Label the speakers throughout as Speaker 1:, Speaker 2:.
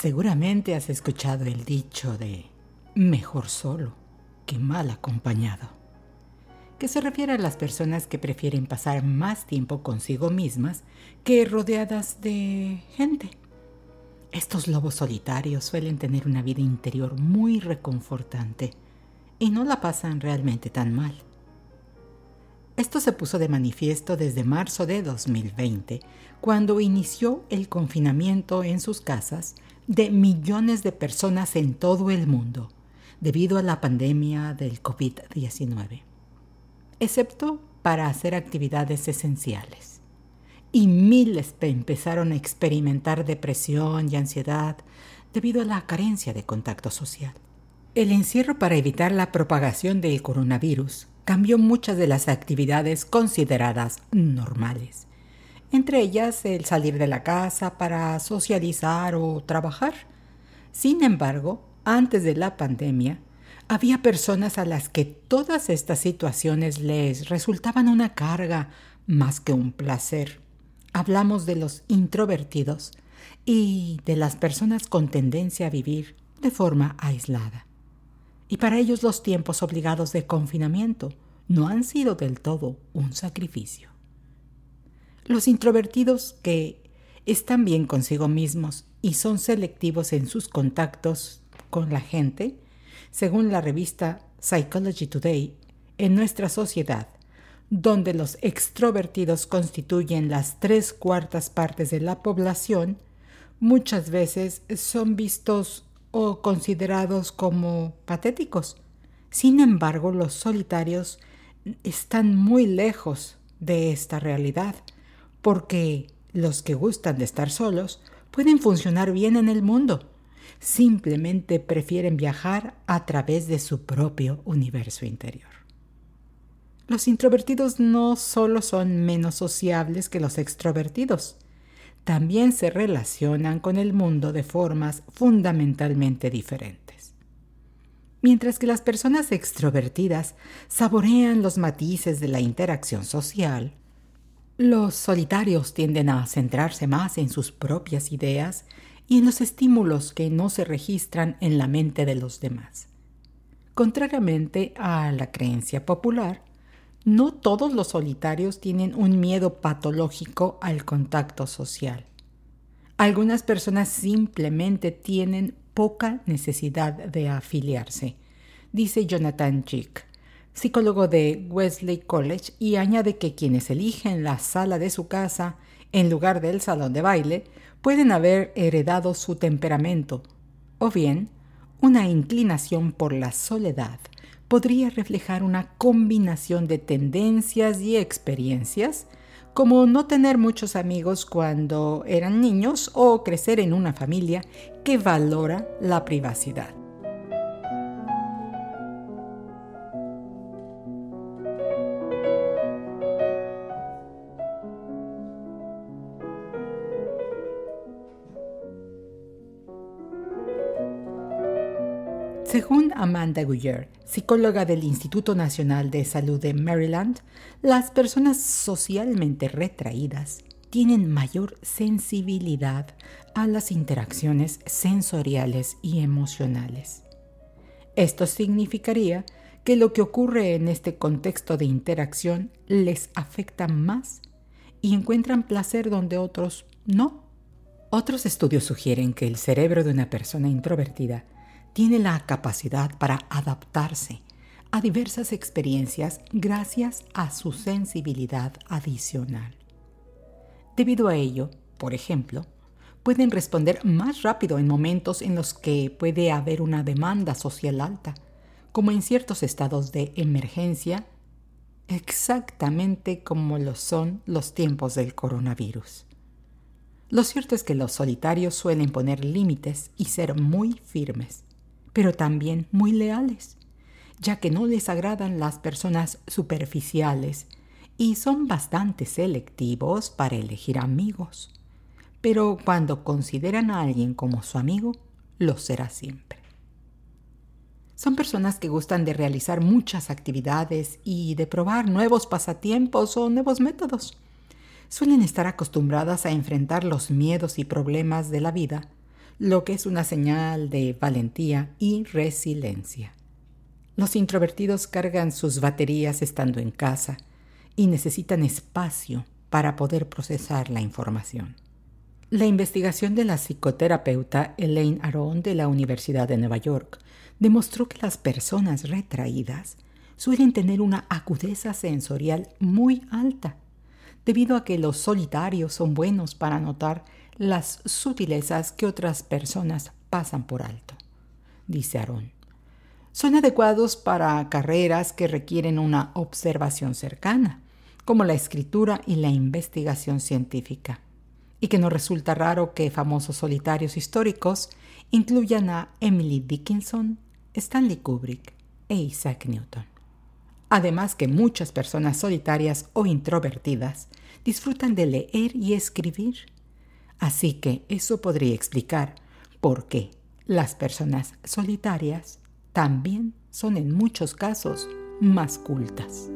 Speaker 1: Seguramente has escuchado el dicho de mejor solo que mal acompañado, que se refiere a las personas que prefieren pasar más tiempo consigo mismas que rodeadas de gente. Estos lobos solitarios suelen tener una vida interior muy reconfortante y no la pasan realmente tan mal. Esto se puso de manifiesto desde marzo de 2020, cuando inició el confinamiento en sus casas de millones de personas en todo el mundo debido a la pandemia del COVID-19, excepto para hacer actividades esenciales. Y miles empezaron a experimentar depresión y ansiedad debido a la carencia de contacto social. El encierro para evitar la propagación del coronavirus cambió muchas de las actividades consideradas normales entre ellas el salir de la casa para socializar o trabajar. Sin embargo, antes de la pandemia, había personas a las que todas estas situaciones les resultaban una carga más que un placer. Hablamos de los introvertidos y de las personas con tendencia a vivir de forma aislada. Y para ellos los tiempos obligados de confinamiento no han sido del todo un sacrificio. Los introvertidos que están bien consigo mismos y son selectivos en sus contactos con la gente, según la revista Psychology Today, en nuestra sociedad, donde los extrovertidos constituyen las tres cuartas partes de la población, muchas veces son vistos o considerados como patéticos. Sin embargo, los solitarios están muy lejos de esta realidad porque los que gustan de estar solos pueden funcionar bien en el mundo. Simplemente prefieren viajar a través de su propio universo interior. Los introvertidos no solo son menos sociables que los extrovertidos, también se relacionan con el mundo de formas fundamentalmente diferentes. Mientras que las personas extrovertidas saborean los matices de la interacción social, los solitarios tienden a centrarse más en sus propias ideas y en los estímulos que no se registran en la mente de los demás. Contrariamente a la creencia popular, no todos los solitarios tienen un miedo patológico al contacto social. Algunas personas simplemente tienen poca necesidad de afiliarse, dice Jonathan Chick psicólogo de Wesley College, y añade que quienes eligen la sala de su casa en lugar del salón de baile pueden haber heredado su temperamento, o bien una inclinación por la soledad podría reflejar una combinación de tendencias y experiencias, como no tener muchos amigos cuando eran niños o crecer en una familia que valora la privacidad. Según Amanda Guyer, psicóloga del Instituto Nacional de Salud de Maryland, las personas socialmente retraídas tienen mayor sensibilidad a las interacciones sensoriales y emocionales. Esto significaría que lo que ocurre en este contexto de interacción les afecta más y encuentran placer donde otros no. Otros estudios sugieren que el cerebro de una persona introvertida tiene la capacidad para adaptarse a diversas experiencias gracias a su sensibilidad adicional. Debido a ello, por ejemplo, pueden responder más rápido en momentos en los que puede haber una demanda social alta, como en ciertos estados de emergencia, exactamente como lo son los tiempos del coronavirus. Lo cierto es que los solitarios suelen poner límites y ser muy firmes, pero también muy leales, ya que no les agradan las personas superficiales y son bastante selectivos para elegir amigos. Pero cuando consideran a alguien como su amigo, lo será siempre. Son personas que gustan de realizar muchas actividades y de probar nuevos pasatiempos o nuevos métodos suelen estar acostumbradas a enfrentar los miedos y problemas de la vida, lo que es una señal de valentía y resiliencia. Los introvertidos cargan sus baterías estando en casa y necesitan espacio para poder procesar la información. La investigación de la psicoterapeuta Elaine Aron de la Universidad de Nueva York demostró que las personas retraídas suelen tener una agudeza sensorial muy alta debido a que los solitarios son buenos para notar las sutilezas que otras personas pasan por alto, dice Aaron. Son adecuados para carreras que requieren una observación cercana, como la escritura y la investigación científica, y que no resulta raro que famosos solitarios históricos incluyan a Emily Dickinson, Stanley Kubrick e Isaac Newton. Además que muchas personas solitarias o introvertidas disfrutan de leer y escribir. Así que eso podría explicar por qué las personas solitarias también son en muchos casos más cultas.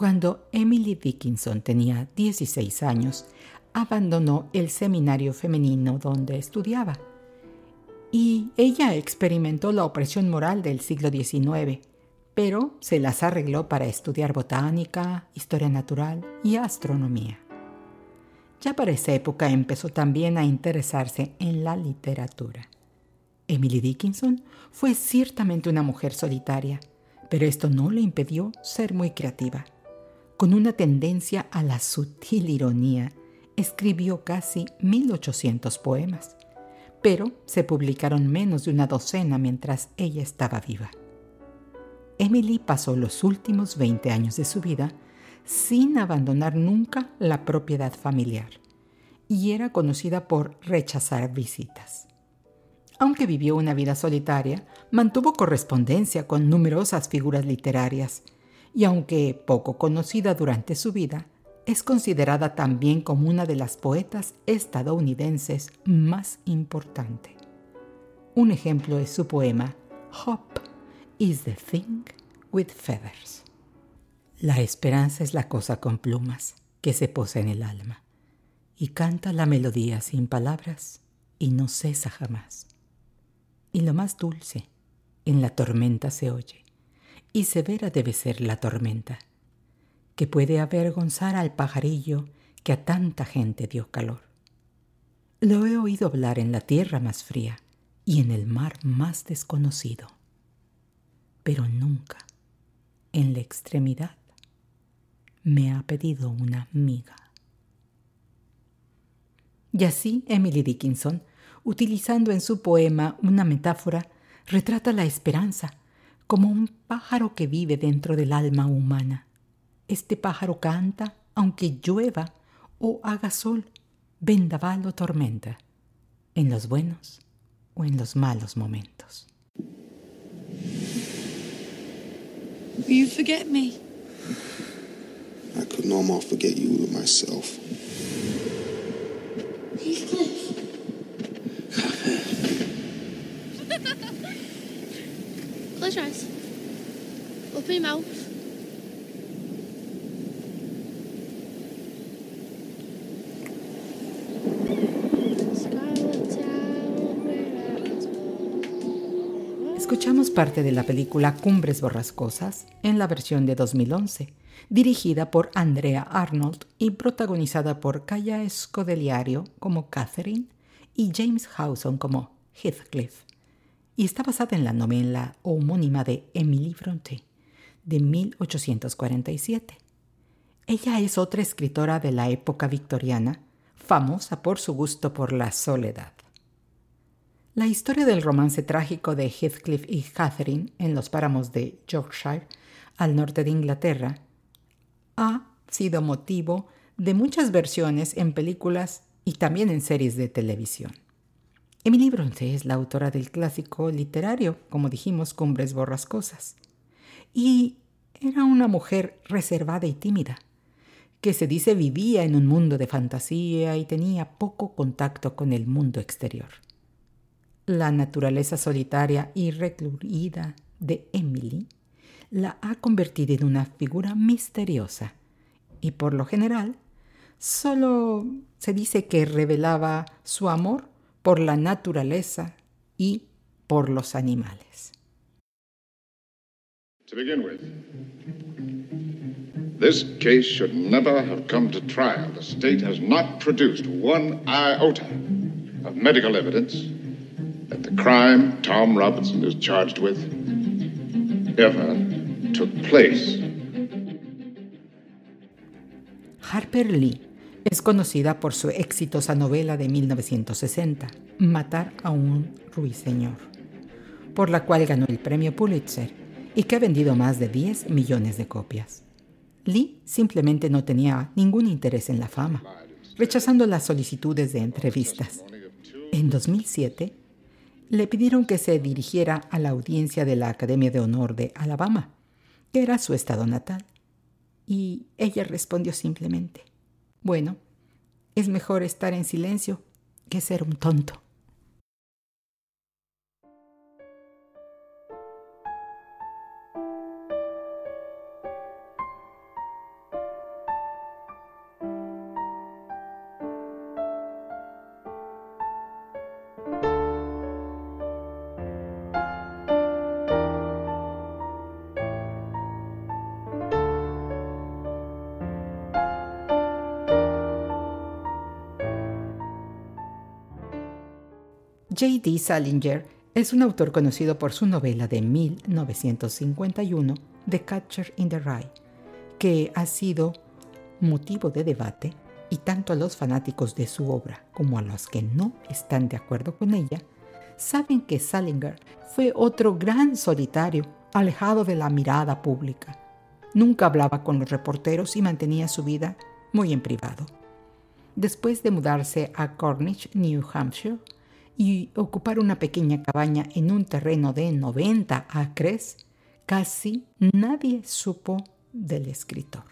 Speaker 1: Cuando Emily Dickinson tenía 16 años, abandonó el seminario femenino donde estudiaba. Y ella experimentó la opresión moral del siglo XIX, pero se las arregló para estudiar botánica, historia natural y astronomía. Ya para esa época empezó también a interesarse en la literatura. Emily Dickinson fue ciertamente una mujer solitaria, pero esto no le impidió ser muy creativa con una tendencia a la sutil ironía, escribió casi 1800 poemas, pero se publicaron menos de una docena mientras ella estaba viva. Emily pasó los últimos 20 años de su vida sin abandonar nunca la propiedad familiar y era conocida por rechazar visitas. Aunque vivió una vida solitaria, mantuvo correspondencia con numerosas figuras literarias, y aunque poco conocida durante su vida, es considerada también como una de las poetas estadounidenses más importante. Un ejemplo es su poema Hope is the thing with feathers. La esperanza es la cosa con plumas que se posa en el alma y canta la melodía sin palabras y no cesa jamás. Y lo más dulce en la tormenta se oye y severa debe ser la tormenta, que puede avergonzar al pajarillo que a tanta gente dio calor. Lo he oído hablar en la tierra más fría y en el mar más desconocido, pero nunca, en la extremidad, me ha pedido una miga. Y así Emily Dickinson, utilizando en su poema una metáfora, retrata la esperanza como un pájaro que vive dentro del alma humana. Este pájaro canta aunque llueva o haga sol, vendaval o tormenta, en los buenos o en los malos momentos.
Speaker 2: Will you forget me?
Speaker 3: I could no more forget you than myself.
Speaker 2: Open your mouth.
Speaker 1: Escuchamos parte de la película Cumbres Borrascosas en la versión de 2011, dirigida por Andrea Arnold y protagonizada por Kaya Scodeliario como Catherine y James Hawson como Heathcliff, y está basada en la novela homónima de Emily Bronte de 1847. Ella es otra escritora de la época victoriana, famosa por su gusto por la soledad. La historia del romance trágico de Heathcliff y Catherine en los páramos de Yorkshire, al norte de Inglaterra, ha sido motivo de muchas versiones en películas y también en series de televisión. Emily Bronte es la autora del clásico literario, como dijimos, Cumbres Borrascosas, y era una mujer reservada y tímida, que se dice vivía en un mundo de fantasía y tenía poco contacto con el mundo exterior. La naturaleza solitaria y recluida de Emily la ha convertido en una figura misteriosa y por lo general solo se dice que revelaba su amor por la naturaleza y por los animales.
Speaker 4: To begin with, this case should never have come to trial. The state has not produced one iota of medical evidence that the crime Tom Robinson is charged with ever took place.
Speaker 1: Harper Lee es conocida por su exitosa novela de 1960, Matar a un ruiseñor, por la cual ganó el premio Pulitzer y que ha vendido más de 10 millones de copias. Lee simplemente no tenía ningún interés en la fama, rechazando las solicitudes de entrevistas. En 2007, le pidieron que se dirigiera a la audiencia de la Academia de Honor de Alabama, que era su estado natal, y ella respondió simplemente, bueno, es mejor estar en silencio que ser un tonto. J.D. Salinger es un autor conocido por su novela de 1951, The Catcher in the Rye, que ha sido motivo de debate y tanto a los fanáticos de su obra como a los que no están de acuerdo con ella, saben que Salinger fue otro gran solitario alejado de la mirada pública. Nunca hablaba con los reporteros y mantenía su vida muy en privado. Después de mudarse a Cornish, New Hampshire, y ocupar una pequeña cabaña en un terreno de 90 acres, casi nadie supo del escritor.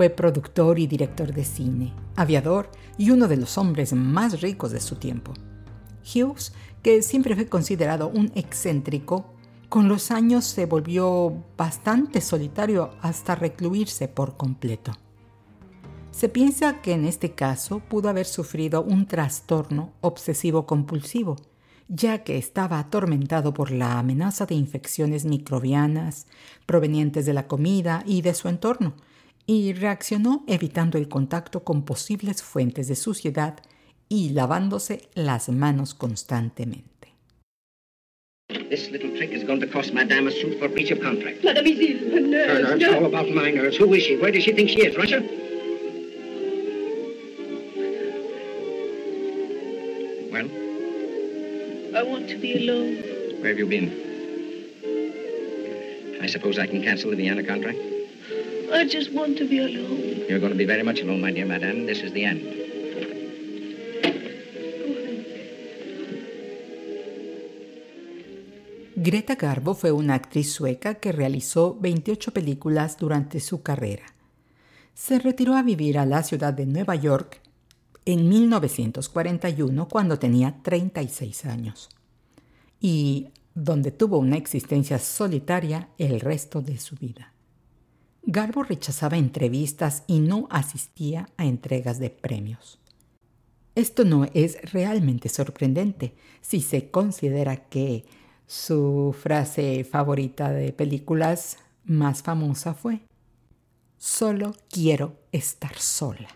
Speaker 1: Fue productor y director de cine, aviador y uno de los hombres más ricos de su tiempo. Hughes, que siempre fue considerado un excéntrico, con los años se volvió bastante solitario hasta recluirse por completo. Se piensa que en este caso pudo haber sufrido un trastorno obsesivo compulsivo, ya que estaba atormentado por la amenaza de infecciones microbianas provenientes de la comida y de su entorno, y reaccionó evitando el contacto con posibles fuentes de suciedad y lavándose las manos constantemente.
Speaker 5: This little trick is going to cost Madame a suit for breach of contract.
Speaker 2: Mademoiselle, her nerves.
Speaker 5: Her nerves? How about my nerves? Who is she? Where does she think she is? Russia? Well,
Speaker 2: I want to be alone.
Speaker 5: where have you been? I suppose I can cancel the Vienna contract?
Speaker 2: I just want to be alone.
Speaker 5: You're going to be very much alone, my dear Madame. This is the end.
Speaker 1: Greta Garbo fue una actriz sueca que realizó 28 películas durante su carrera. Se retiró a vivir a la ciudad de Nueva York en 1941 cuando tenía 36 años y donde tuvo una existencia solitaria el resto de su vida. Garbo rechazaba entrevistas y no asistía a entregas de premios. Esto no es realmente sorprendente si se considera que su frase favorita de películas más famosa fue, solo quiero estar sola.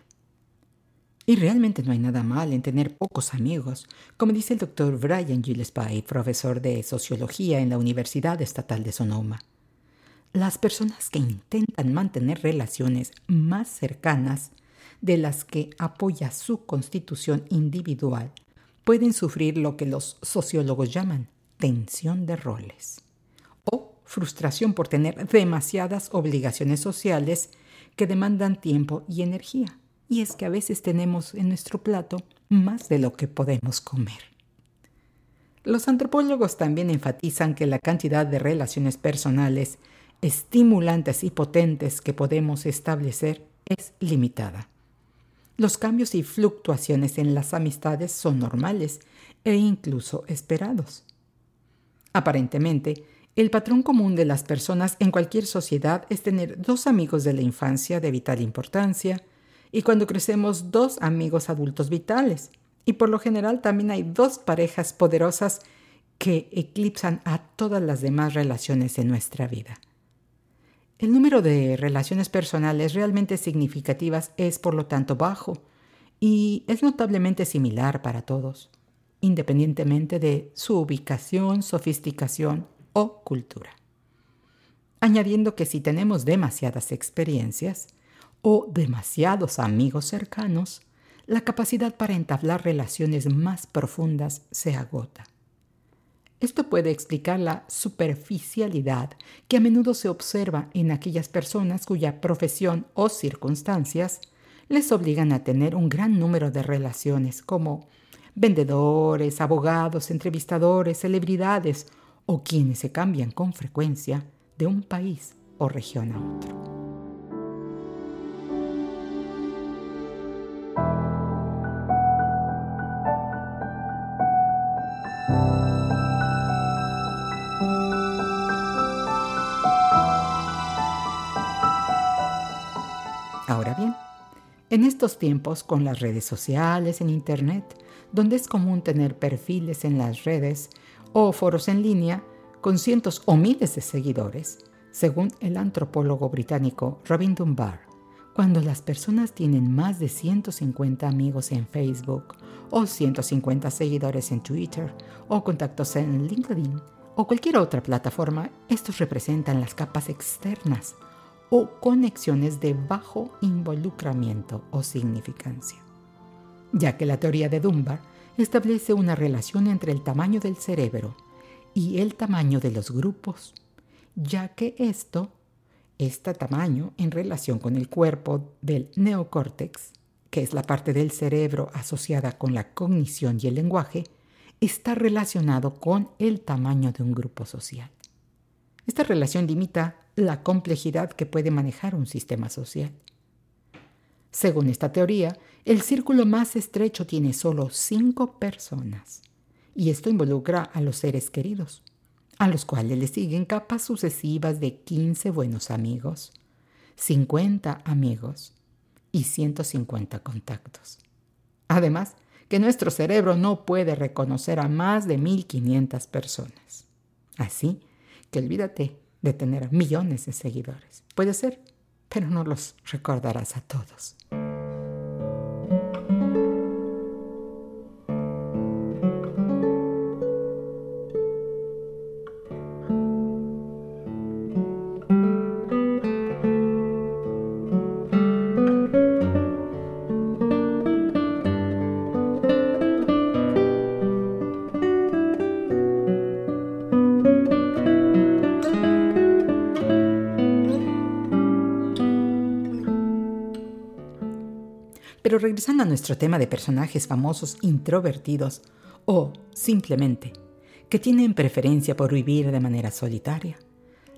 Speaker 1: Y realmente no hay nada mal en tener pocos amigos, como dice el doctor Brian Gillespie, profesor de sociología en la Universidad Estatal de Sonoma. Las personas que intentan mantener relaciones más cercanas de las que apoya su constitución individual pueden sufrir lo que los sociólogos llaman tensión de roles o frustración por tener demasiadas obligaciones sociales que demandan tiempo y energía y es que a veces tenemos en nuestro plato más de lo que podemos comer. Los antropólogos también enfatizan que la cantidad de relaciones personales estimulantes y potentes que podemos establecer es limitada. Los cambios y fluctuaciones en las amistades son normales e incluso esperados. Aparentemente, el patrón común de las personas en cualquier sociedad es tener dos amigos de la infancia de vital importancia, y cuando crecemos dos amigos adultos vitales. Y por lo general también hay dos parejas poderosas que eclipsan a todas las demás relaciones en nuestra vida. El número de relaciones personales realmente significativas es por lo tanto bajo y es notablemente similar para todos, independientemente de su ubicación, sofisticación o cultura. Añadiendo que si tenemos demasiadas experiencias, o demasiados amigos cercanos, la capacidad para entablar relaciones más profundas se agota. Esto puede explicar la superficialidad que a menudo se observa en aquellas personas cuya profesión o circunstancias les obligan a tener un gran número de relaciones como vendedores, abogados, entrevistadores, celebridades o quienes se cambian con frecuencia de un país o región a otro. Estos tiempos con las redes sociales, en Internet, donde es común tener perfiles en las redes o foros en línea con cientos o miles de seguidores, según el antropólogo británico Robin Dunbar, cuando las personas tienen más de 150 amigos en Facebook o 150 seguidores en Twitter o contactos en LinkedIn o cualquier otra plataforma, estos representan las capas externas o conexiones de bajo involucramiento o significancia, ya que la teoría de Dunbar establece una relación entre el tamaño del cerebro y el tamaño de los grupos, ya que esto, este tamaño en relación con el cuerpo del neocórtex, que es la parte del cerebro asociada con la cognición y el lenguaje, está relacionado con el tamaño de un grupo social. Esta relación limita la complejidad que puede manejar un sistema social. Según esta teoría, el círculo más estrecho tiene solo cinco personas, y esto involucra a los seres queridos, a los cuales le siguen capas sucesivas de 15 buenos amigos, 50 amigos y 150 contactos. Además, que nuestro cerebro no puede reconocer a más de 1500 personas. Así que olvídate de tener millones de seguidores. Puede ser, pero no los recordarás a todos. Regresando a nuestro tema de personajes famosos introvertidos o simplemente que tienen preferencia por vivir de manera solitaria,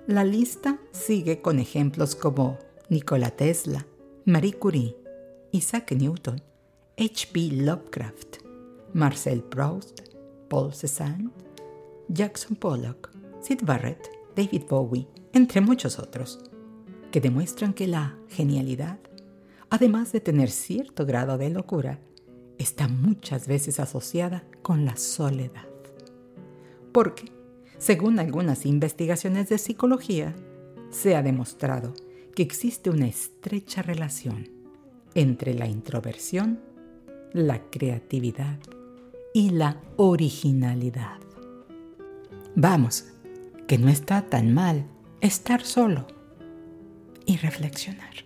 Speaker 1: la lista sigue con ejemplos como Nikola Tesla, Marie Curie, Isaac Newton, H.P. Lovecraft, Marcel Proust, Paul Cézanne, Jackson Pollock, Sid Barrett, David Bowie, entre muchos otros, que demuestran que la genialidad, además de tener cierto grado de locura, está muchas veces asociada con la soledad. Porque, según algunas investigaciones de psicología, se ha demostrado que existe una estrecha relación entre la introversión, la creatividad y la originalidad. Vamos, que no está tan mal estar solo y reflexionar.